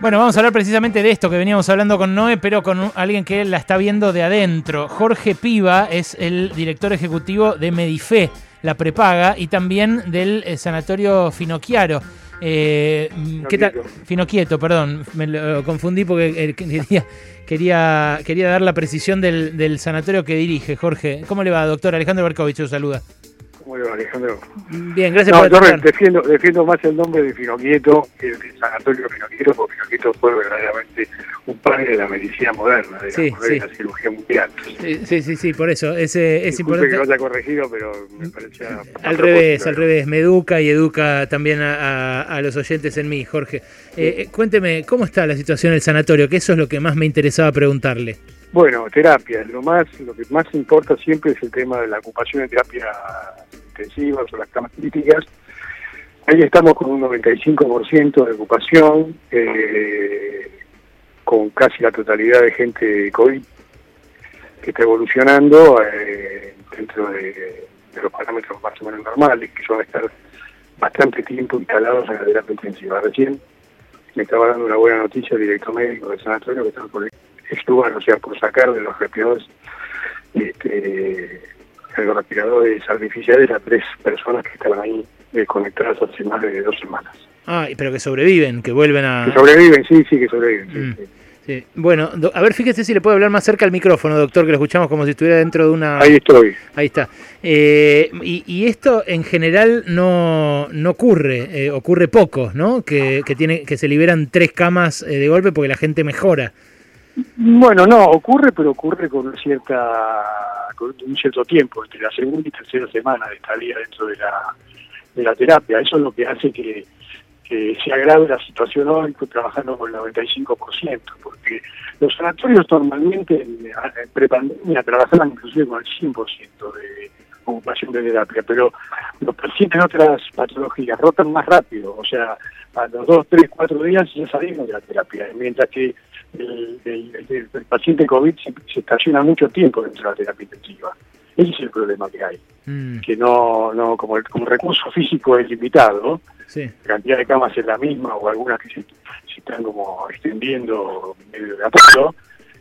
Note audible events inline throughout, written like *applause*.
Bueno, vamos a hablar precisamente de esto que veníamos hablando con Noé, pero con alguien que la está viendo de adentro. Jorge Piva es el director ejecutivo de Medife, la prepaga, y también del eh, Sanatorio Finocchiaro. Eh, ¿qué tal? Finocchieto, perdón, me lo confundí porque eh, quería, quería, quería dar la precisión del, del sanatorio que dirige, Jorge. ¿Cómo le va, doctor? Alejandro Berkovich, lo saluda. ¿Cómo le va, Alejandro? Bien, gracias No, por yo atender. defiendo, defiendo más el nombre de Finocchieto que el de Sanatorio Finocchieto, porque Finocchieto fue verdaderamente un padre de la medicina moderna, de, Sí, la, de sí. la cirugía mundial. Sí, sí, sí, sí, por eso. Es, es importante. que lo haya corregido, pero me parecía... Al revés, al revés. Me educa y educa también a, a- a los oyentes en mí, Jorge. Eh, eh, cuénteme, ¿cómo está la situación del sanatorio? Que eso es lo que más me interesaba preguntarle. Bueno, terapia. Lo más, lo que más importa siempre es el tema de la ocupación de terapia intensiva o las camas críticas. Ahí estamos con un 95% de ocupación, eh, con casi la totalidad de gente de COVID que está evolucionando eh, dentro de, de los parámetros más o menos normales, que son estar bastante tiempo instalados en la terapia intensiva. Recién me estaba dando una buena noticia el director médico del sanatorio que estaba por extubar, o sea, por sacar de los respiradores, este, los respiradores artificiales a tres personas que estaban ahí eh, conectadas hace más de dos semanas. Ah, pero que sobreviven, que vuelven a... Que sobreviven, sí, sí, que sobreviven. sí, Mm. sí. Sí. Bueno, a ver, fíjese si le puede hablar más cerca al micrófono, doctor, que lo escuchamos como si estuviera dentro de una... Ahí estoy. Ahí está. Eh, y, y esto en general no, no ocurre, eh, ocurre poco, ¿no? Que, que, tiene, que se liberan tres camas eh, de golpe porque la gente mejora. Bueno, no, ocurre, pero ocurre con cierta, con un cierto tiempo, entre la segunda y tercera semana de estadía dentro de la, de la terapia. Eso es lo que hace que, que se agrave la situación hoy, pues, trabajando con el 95%, porque los sanatorios normalmente en, prepandemia trabajaban inclusive con el 100% de ocupación de terapia, pero los pacientes otras patologías rotan más rápido, o sea, a los dos, tres, cuatro días ya salimos de la terapia, mientras que el, el- el- el paciente COVID se, se estaciona mucho tiempo dentro de la terapia intensiva. Ese es el problema que hay, Mm, que no, no como el, como recurso físico es limitado, sí. la cantidad de camas es la misma o algunas que se, se están como extendiendo medio de apoyo,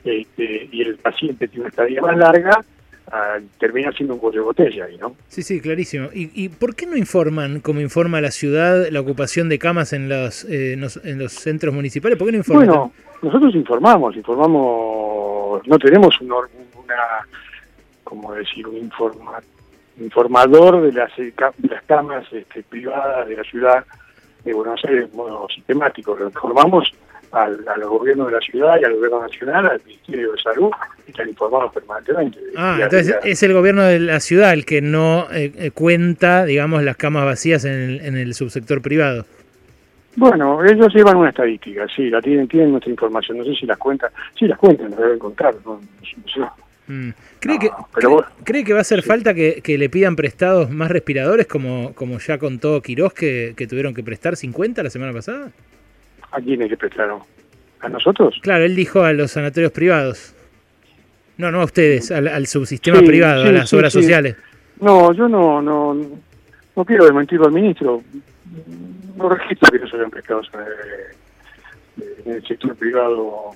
este, y el paciente tiene una estadía más larga, termina siendo un cuello de botella ahí, ¿no? Sí, sí, clarísimo. ¿Y, y por qué no informan, como informa la ciudad, la ocupación de camas en los, eh, en los, en los centros municipales? ¿Por qué no informan? Bueno, nosotros informamos, informamos, no tenemos un or- una, como decir, un informa- informador de las, de las camas este, privadas de la ciudad de Buenos Aires de modo sistemático, lo informamos al, a los gobiernos de la ciudad y al gobierno nacional, al Ministerio de Salud, y están informados permanentemente. Ah, entonces es el gobierno de la ciudad el que no eh, eh, cuenta, digamos, las camas vacías en el, en el subsector privado. Bueno, ellos llevan una estadística, sí, la tienen, tienen nuestra información, no sé si las cuentan, sí las cuentan, las deben contar, no. Mm. ¿Cree, No, que, pero cree que va a hacer falta que, que le pidan prestados más respiradores, como, como ya contó Quirós, que, que tuvieron que prestar 50 la semana pasada? ¿A quiénes le prestaron? ¿A nosotros? Claro, él dijo a los sanatorios privados. No, no a ustedes, al, al subsistema Sí, privado, sí, a las sí, obras sociales. No, yo no, no, no quiero desmentirlo al ministro. No registro que se hayan prestado eh, en el sector privado,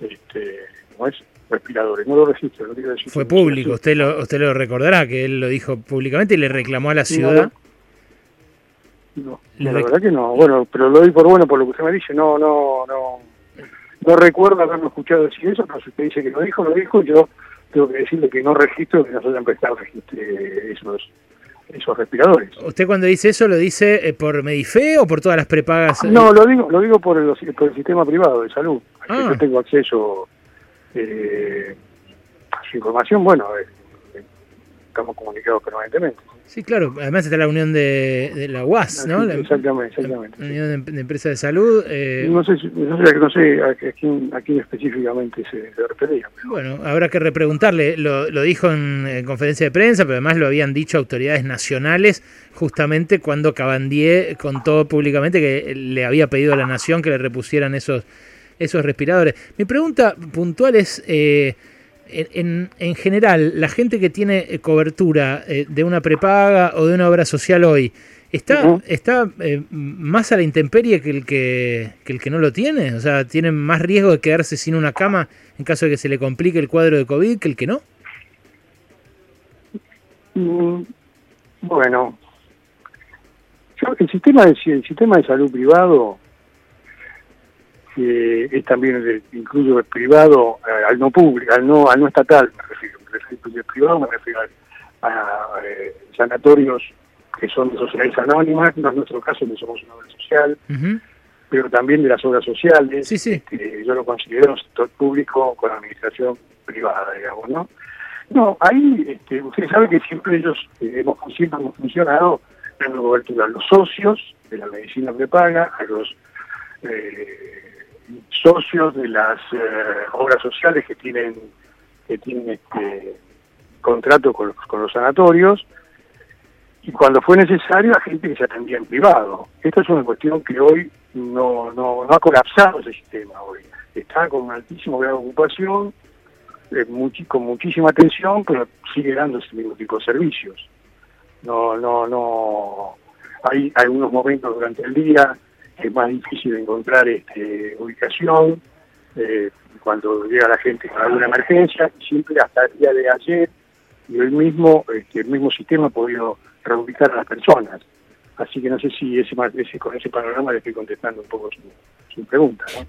este, ¿cómo es? Respiradores. No lo registro, no quiero decir. Fue público, usted lo, usted lo recordará, que él lo dijo públicamente y le reclamó a la ciudad. No, no, la verdad que no. Bueno, pero lo doy por bueno por lo que usted me dice. No, no, no. No recuerdo haberme escuchado decir eso, pero si usted dice que lo dijo, lo dijo. Yo tengo que decirle que no registro que no se hayan prestado este, esos, esos respiradores. ¿Usted cuando dice eso lo dice eh, por Medife o por todas las prepagas? No, lo digo, lo digo por el, por el sistema privado de salud. Ah. Yo tengo acceso eh, a su información. Bueno, eh, estamos comunicados permanentemente. Sí, claro. Además está la unión de, de la UAS, ¿no? La, exactamente, exactamente. la unión de, de empresas de salud. eh, No sé, no sé, no sé a, a quién, a quién específicamente se, se refería. pero- Bueno, habrá que repreguntarle. Lo, lo dijo en, en conferencia de prensa, pero además lo habían dicho autoridades nacionales justamente cuando Cabandier contó públicamente que le había pedido a la nación que le repusieran esos, esos respiradores. Mi pregunta puntual es, eh, en, en- en general, la gente que tiene eh, cobertura eh, de una prepaga o de una obra social hoy, ¿Está, está eh, más a la intemperie que el que, que el que no lo tiene? O sea, ¿tiene más riesgo de quedarse sin una cama en caso de que se le complique el cuadro de COVID que el que no? Mm, bueno, el sistema de, el sistema de salud privado eh, es también incluso el privado eh, al no público, al no, al no estatal, me refiero, me refiero el privado me refiero a, eh, sanatorios que son de sociedades anónimas, no es nuestro caso, no somos una obra social, pero también de las obras sociales, sí, sí. Este, yo lo considero sector público con administración privada, digamos, ¿no? No, ahí este, usted sabe que siempre ellos hemos, siempre hemos funcionado dando cobertura a los socios de la medicina prepaga, a los socios de las eh, obras sociales que tienen que tienen este contrato con, los sanatorios y cuando fue necesario a gente que se atendía en privado. Esta es una cuestión que hoy no, no, no ha colapsado ese sistema hoy. Está con un altísimo grado de ocupación, eh, con muchísima atención, pero sigue dando ese mismo tipo de servicios. No, no, no. Hay algunos momentos durante el día es más difícil encontrar este, ubicación eh, cuando llega la gente con alguna emergencia, siempre hasta el día de ayer y hoy mismo este, el mismo sistema ha podido reubicar a las personas. Así que no sé si ese, ese con ese panorama le estoy contestando un poco su, pregunta. ¿no?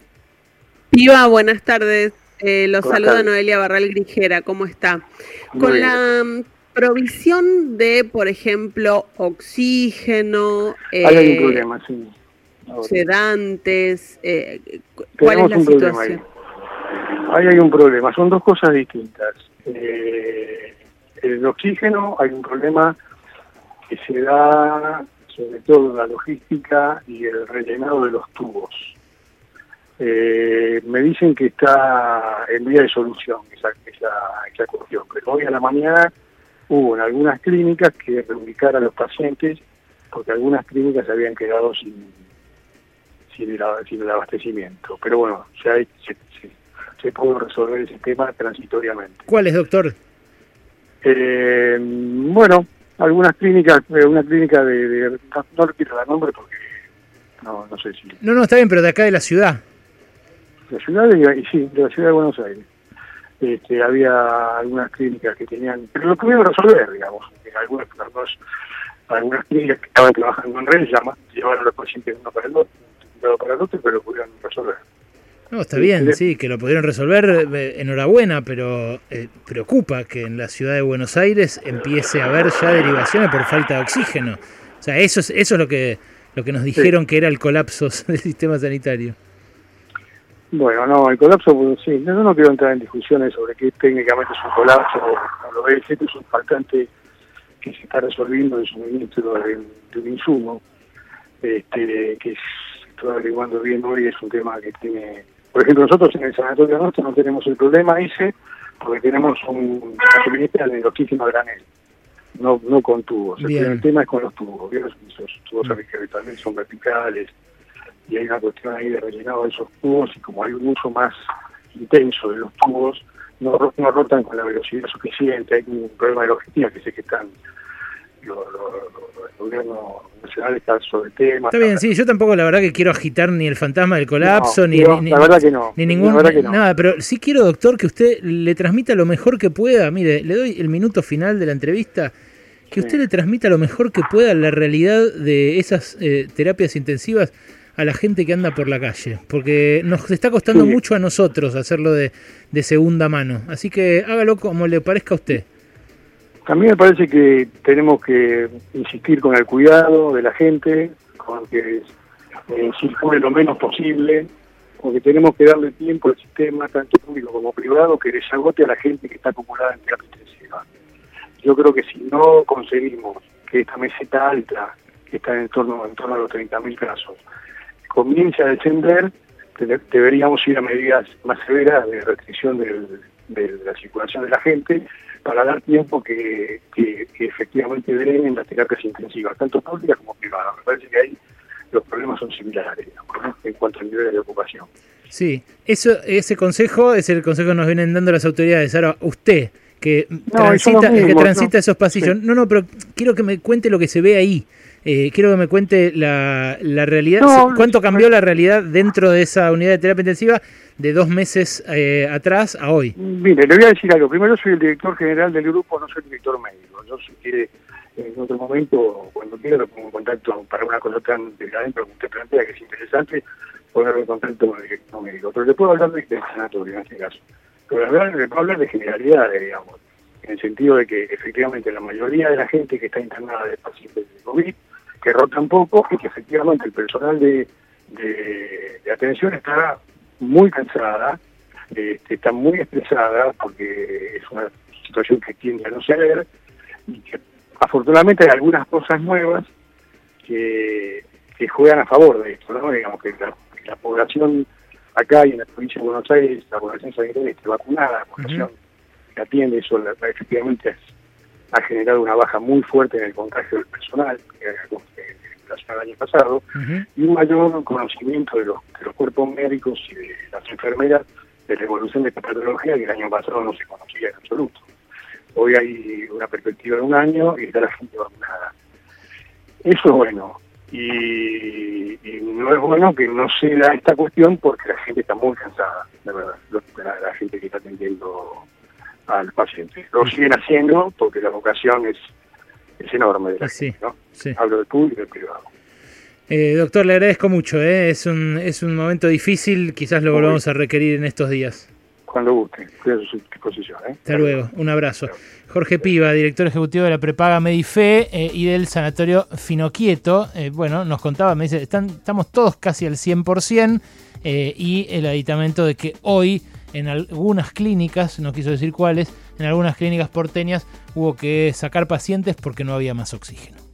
Iba, buenas tardes. Eh, los saluda Noelia Barral Grijera. ¿Cómo está? con la mm, provisión de, por ejemplo, oxígeno. Hay algún eh, problema, sí sedantes? Eh, ¿Cuál es la situación? Ahí. hay un problema, son dos cosas distintas. Eh, el oxígeno, hay un problema que se da sobre todo en la logística y el rellenado de los tubos. Eh, me dicen que está en vía de solución esa, esa, esa cuestión, pero hoy a la mañana hubo en algunas clínicas que reubicar a los pacientes porque algunas clínicas habían quedado sin, sin el, abastecimiento. Pero bueno, se, se, pudo resolver ese tema transitoriamente. ¿Cuál es, doctor? Eh, bueno, algunas clínicas, eh, una clínica de, no, no quiero dar nombre porque no, no sé si... No, no, está bien, pero de acá de la ciudad. De la ciudad, de, sí, de la ciudad de Buenos Aires. Este, había algunas clínicas que tenían, pero lo pudieron resolver, digamos, algunas, algunas clínicas que estaban trabajando en red llama, llevaron a los pacientes uno para el otro para el otro, pero pudieron resolver. No, está bien, sí, que lo pudieron resolver, eh, enhorabuena, pero eh, preocupa que en la ciudad de Buenos Aires empiece a haber ya derivaciones por falta de oxígeno. O sea, eso es, eso es lo que lo que nos dijeron que era el colapso *laughs* del sistema sanitario. Bueno, no, el colapso, pues, sí, yo no quiero entrar en discusiones sobre qué técnicamente es un colapso o lo es, esto es un faltante que se está resolviendo el suministro de, de un insumo, este, que es estoy averiguando bien hoy, es un tema que tiene... Por ejemplo, nosotros en el sanatorio nuestro no tenemos el problema ese, porque tenemos un suministro de oxígeno a granel, no, no con tubos. El, tema es con los tubos, esos tubos mm. también son verticales, y hay una cuestión ahí de rellenado de esos tubos, y como hay un uso más intenso de los tubos, no, no rotan con la velocidad suficiente, hay un problema de logística que sé que están los lo, gobierno nacional está sobre tema. Está bien, sí, yo tampoco la verdad que quiero agitar ni el fantasma del colapso, ni, ni, la verdad que no, ni ningún, nada, pero sí quiero, doctor, que usted le transmita lo mejor que pueda. Mire, le doy el minuto final de la entrevista, que usted le transmita lo mejor que pueda la realidad de esas eh, terapias intensivas a la gente que anda por la calle, porque nos está costando mucho a nosotros hacerlo de, de segunda mano. Así que hágalo como le parezca a usted. A mí me parece que tenemos que insistir con el cuidado de la gente, con que eh, circule lo menos posible, porque tenemos que darle tiempo al sistema, tanto público como privado, que desagote a la gente que está acumulada en terapia intensiva. Yo creo que si no conseguimos que esta meseta alta, que está en torno, en torno a los 30.000 casos, comience a descender, deberíamos ir a medidas más severas de restricción de la circulación de la gente para dar tiempo que, que, efectivamente den las terapias intensivas, tanto públicas como privadas. Me parece que ahí los problemas son similares en cuanto al nivel de ocupación. Sí, eso, ese consejo es el consejo que nos vienen dando las autoridades. Ahora, usted, que transita, que transita esos pasillos, no, no, pero quiero que me cuente lo que se ve ahí. Eh, quiero que me cuente la, la realidad, cuánto cambió la realidad dentro de esa unidad de terapia intensiva de dos meses eh, atrás a hoy. Mire, le voy a decir algo. Primero soy el director general del grupo, no soy el director médico. Yo si quiere, en otro momento, cuando quiera, lo pongo en contacto para una cosa tan de adentro que usted plantea, que es interesante, ponerlo en contacto con el director médico. Pero le puedo hablar de este sanatorio en este caso. Pero le puedo hablar de generalidades, digamos en el sentido de que efectivamente la mayoría de la gente que está internada de pacientes de COVID, que rota un poco y que efectivamente el personal de, de, atención está muy cansada, este, está muy estresada porque es una situación que tiende a no ser y que afortunadamente hay algunas cosas nuevas que, que juegan a favor de esto, ¿no? Digamos que la, población acá y en la provincia de Buenos Aires, la población sanitaria está vacunada, la población que atiende, eso efectivamente ha generado una baja muy fuerte en el contagio del personal, que el año pasado, y un mayor conocimiento de los, de los cuerpos médicos y de las enfermeras de la evolución de esta patología que el año pasado no se conocía en absoluto. Hoy hay una perspectiva de un año y está la gente vacunada. Eso es bueno. Y, no es bueno que no se da esta cuestión porque la gente está muy cansada, de verdad, la gente que está atendiendo al paciente. Lo siguen haciendo porque la vocación es, es enorme de la gente, ¿no? Hablo del público y del privado. Eh, doctor, le agradezco mucho. ¿eh? Es, un, es un momento difícil, quizás lo volvamos a requerir en estos días. Cuando guste, estoy a su disposición. ¿eh? Hasta luego, un abrazo. Jorge Piva, director ejecutivo de la prepaga Medife eh, y del sanatorio Finoquieto. Bueno, nos contaba, me dice, están, estamos todos casi al 100% y el aditamento de que hoy en algunas clínicas, no quiso decir cuáles, en algunas clínicas porteñas hubo que sacar pacientes porque no había más oxígeno.